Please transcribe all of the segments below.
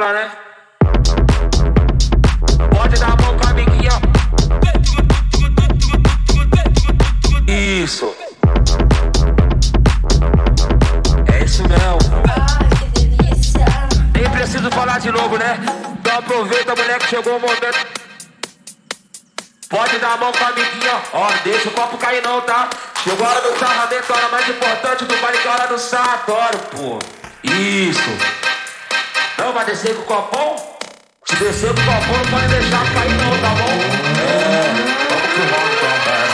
né? Pode dar a mão com a amiguinha. Isso. É isso mesmo. Nem preciso falar de novo, né? Então aproveita, moleque, chegou o momento. Pode dar a mão com a amiguinha, ó, deixa o copo cair não, tá? Chegou a hora do sarramento, a hora mais importante do baile que é a hora do sarratório, pô. Isso. Não, vai descer com o copão? Se descer com o copão, não pode deixar cair não, tá bom? É, vamos que vamos então, cara.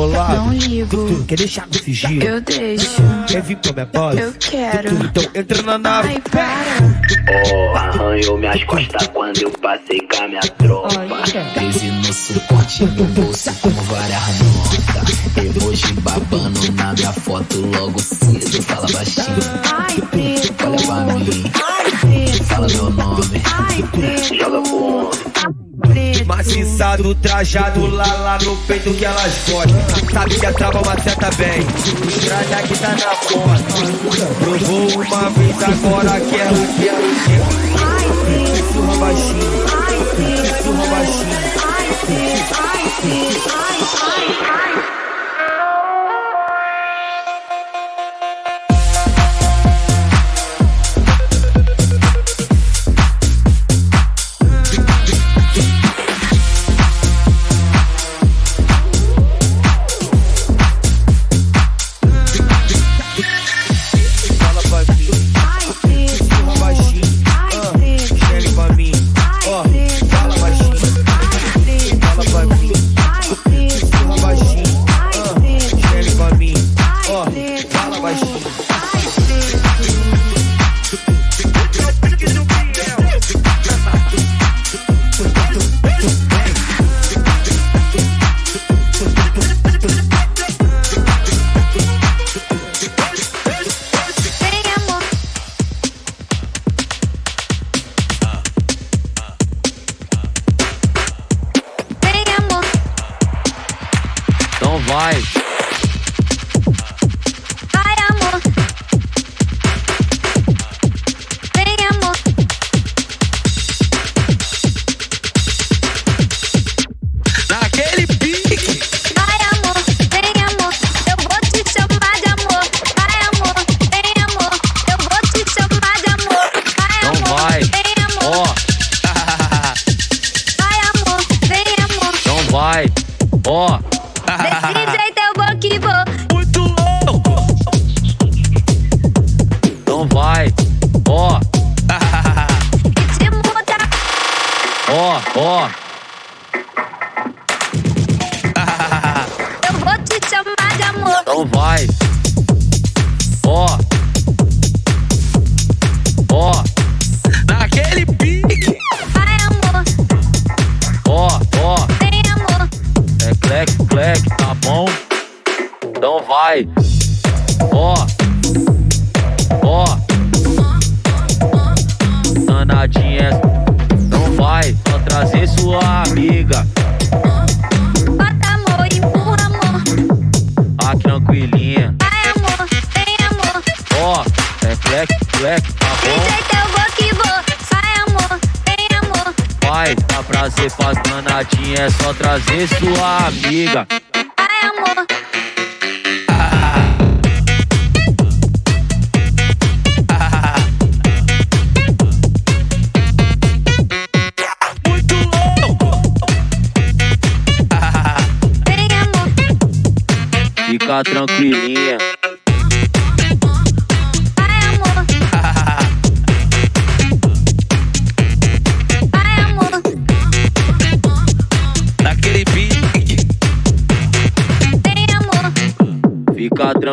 bolado. Não ligo. quer deixar me fugir? Eu deixo. Quer vir pra minha base? Eu quero. então entra na nave. Ai, para. Oh, arranhou minhas costas quando eu passei com a minha tropa. Desde no suporte, meu bolso com várias notas. Emoji babando na minha foto logo cedo. Fala baixinho. Ai, preto. Olha pra mim. Ai, preto. Fala meu nome. Ai, preto. Joga pro preto. Maciçado, trajado lá, lá no peito que elas gostam. Sabe que a trava seta bem. O traje que tá na porta. Provou uma vez, agora quero, é quero, é quero. É. Ai, surra baixinho. Ai, Surra baixinho. Ai, sim, ai, sim. live.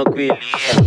tranquilinha.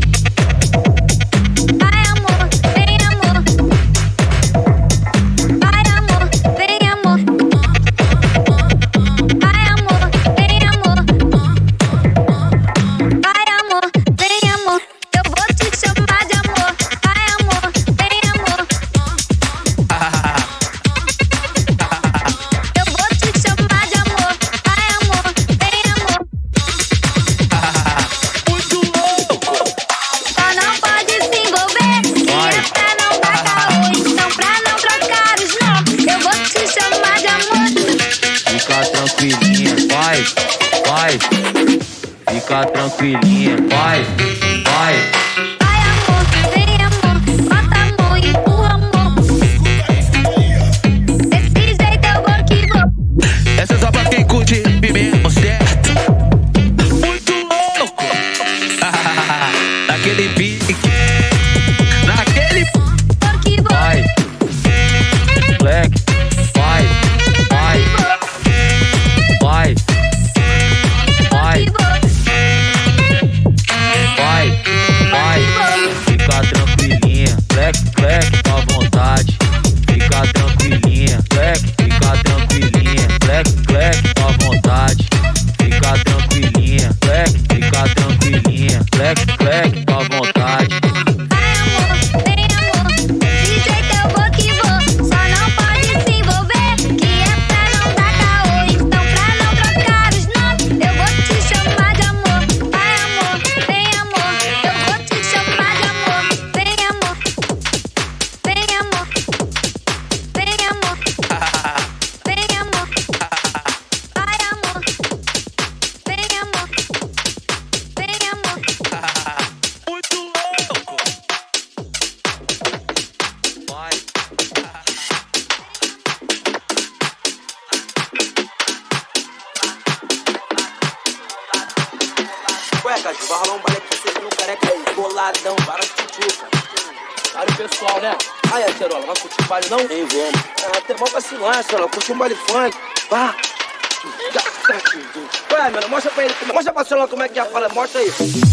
um baile funk. Vá. Vai, mano, mostra pra ele, mostra pra celular como é que é a fala, mostra aí.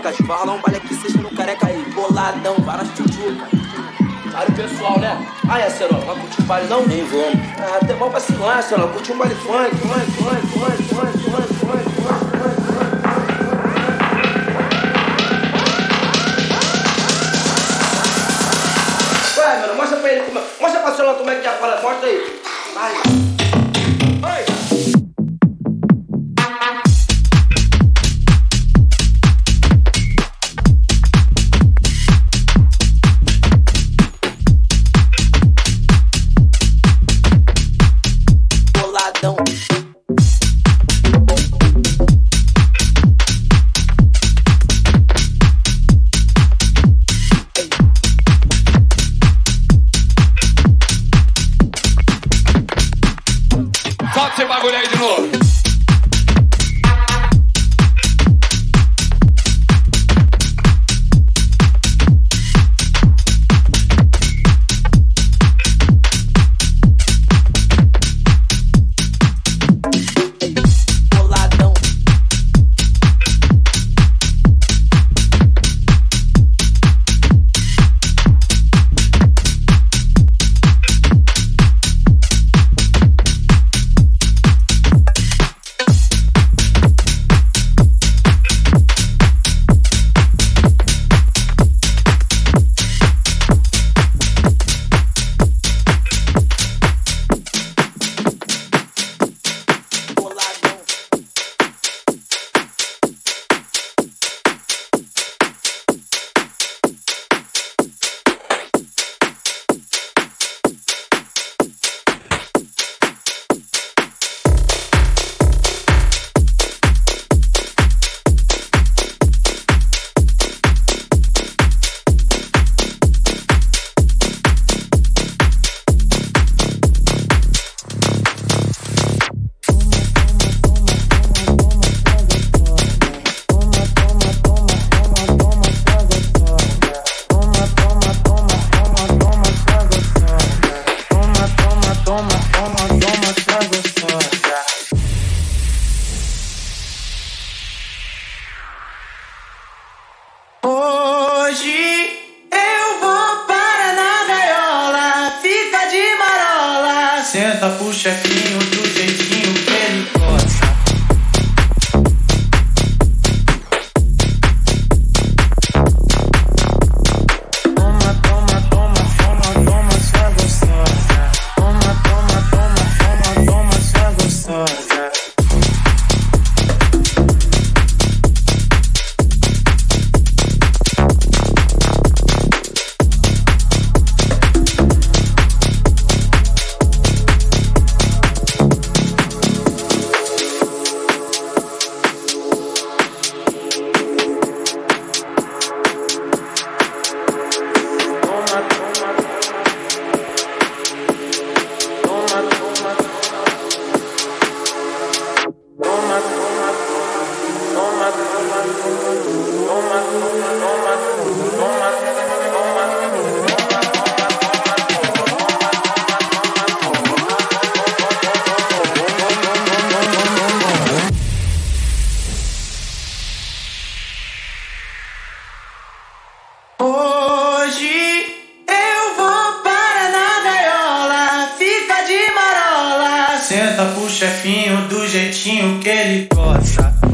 carecas. Vai vale um baile aqui, no careca aí. Boladão, várias tchutchuca. Para o pessoal, né? Ai, é, Cerol, vai curtir o baile não? Nem vamos. Ah, até mal pra lá, Cerol. Curte um baile funk, funk, funk, funk, funk, funk, funk, funk. Mostra pra ele como é. Mostra pra Solon como é que é a palha. Mostra aí. Vai. Senta pro chefinho do jeitinho que ele gosta.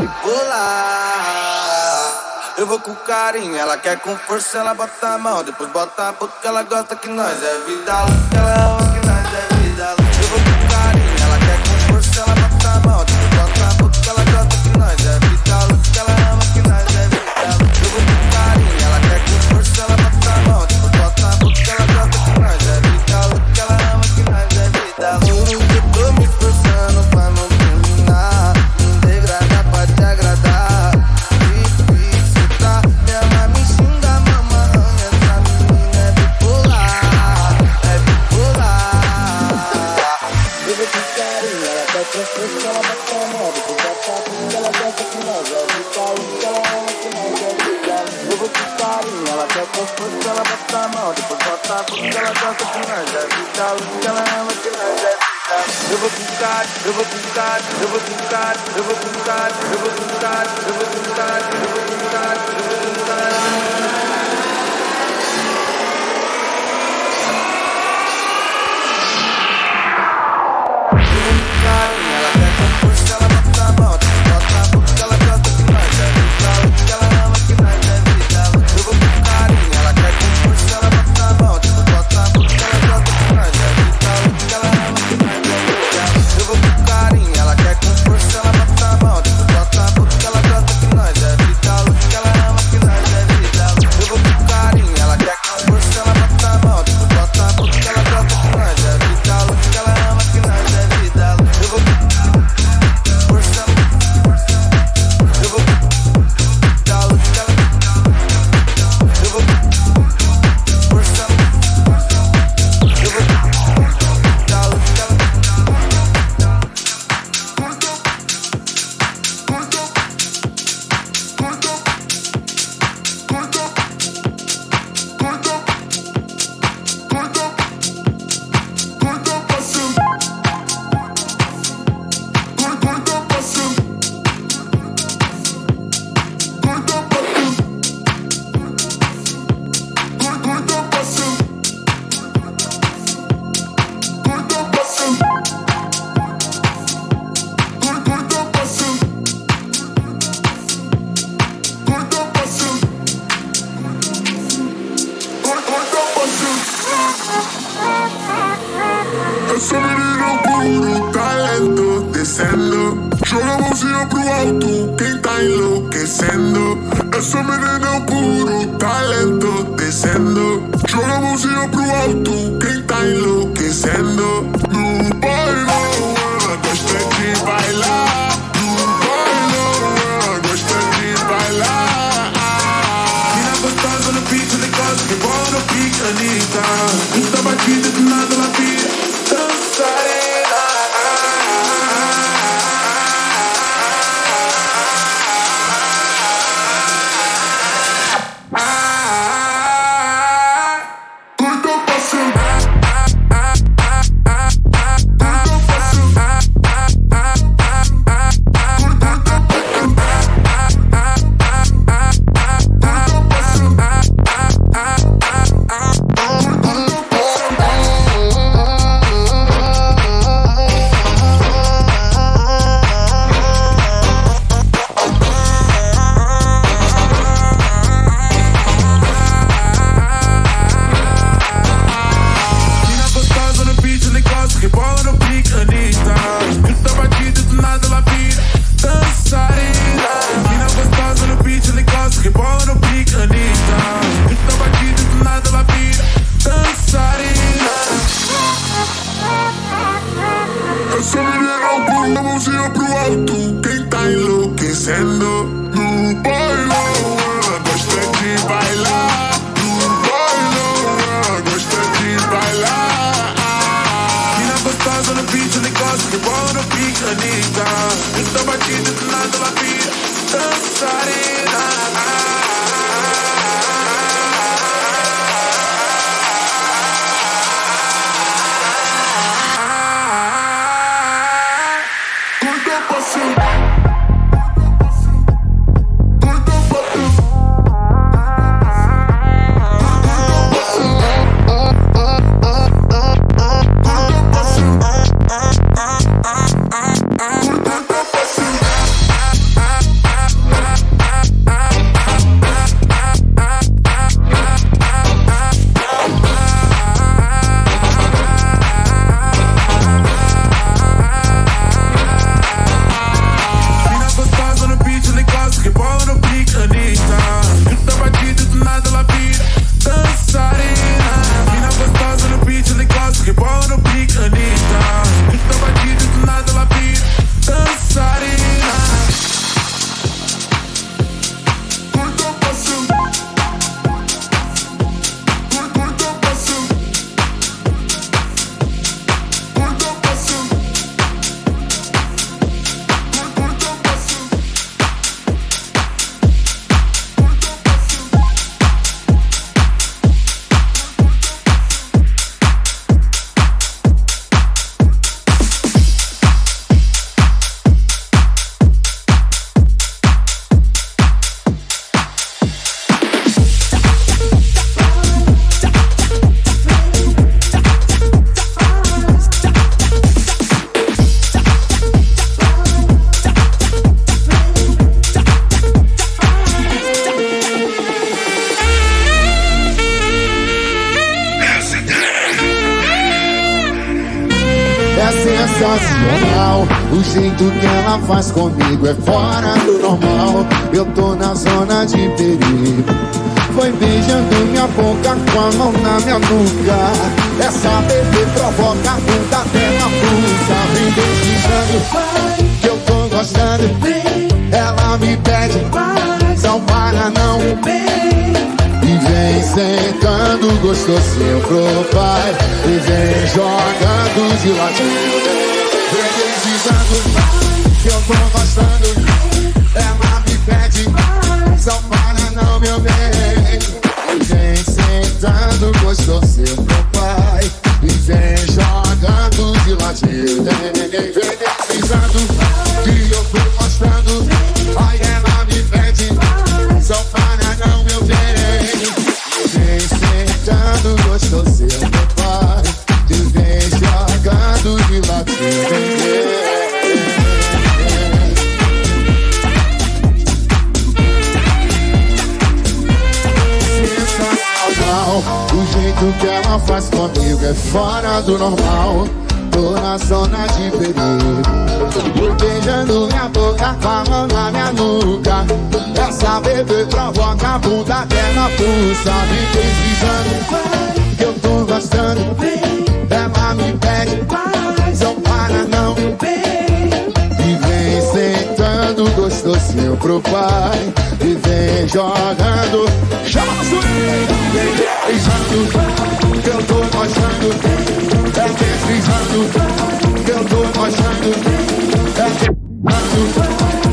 Olá, eu vou com carinho, ela quer com força, ela bota a mão, depois bota a boca, ela gosta que nós é vida louca. Ela... Rubutsukat, Rubutsukat, Rubutsukat, Rubutsukat, Rubutsukat, Rubutsukat, Rubutsukat, tá falando na minha nuca. Essa bebê provoca puta até na pulsa. Me pesquisando, que eu tô gostando. Ela me pede, não para não. E vem sentando gostosinho pro pai. E vem jogando, chama na Vem que eu tô gostando. Vem deslizando, que eu Not too.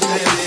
baby.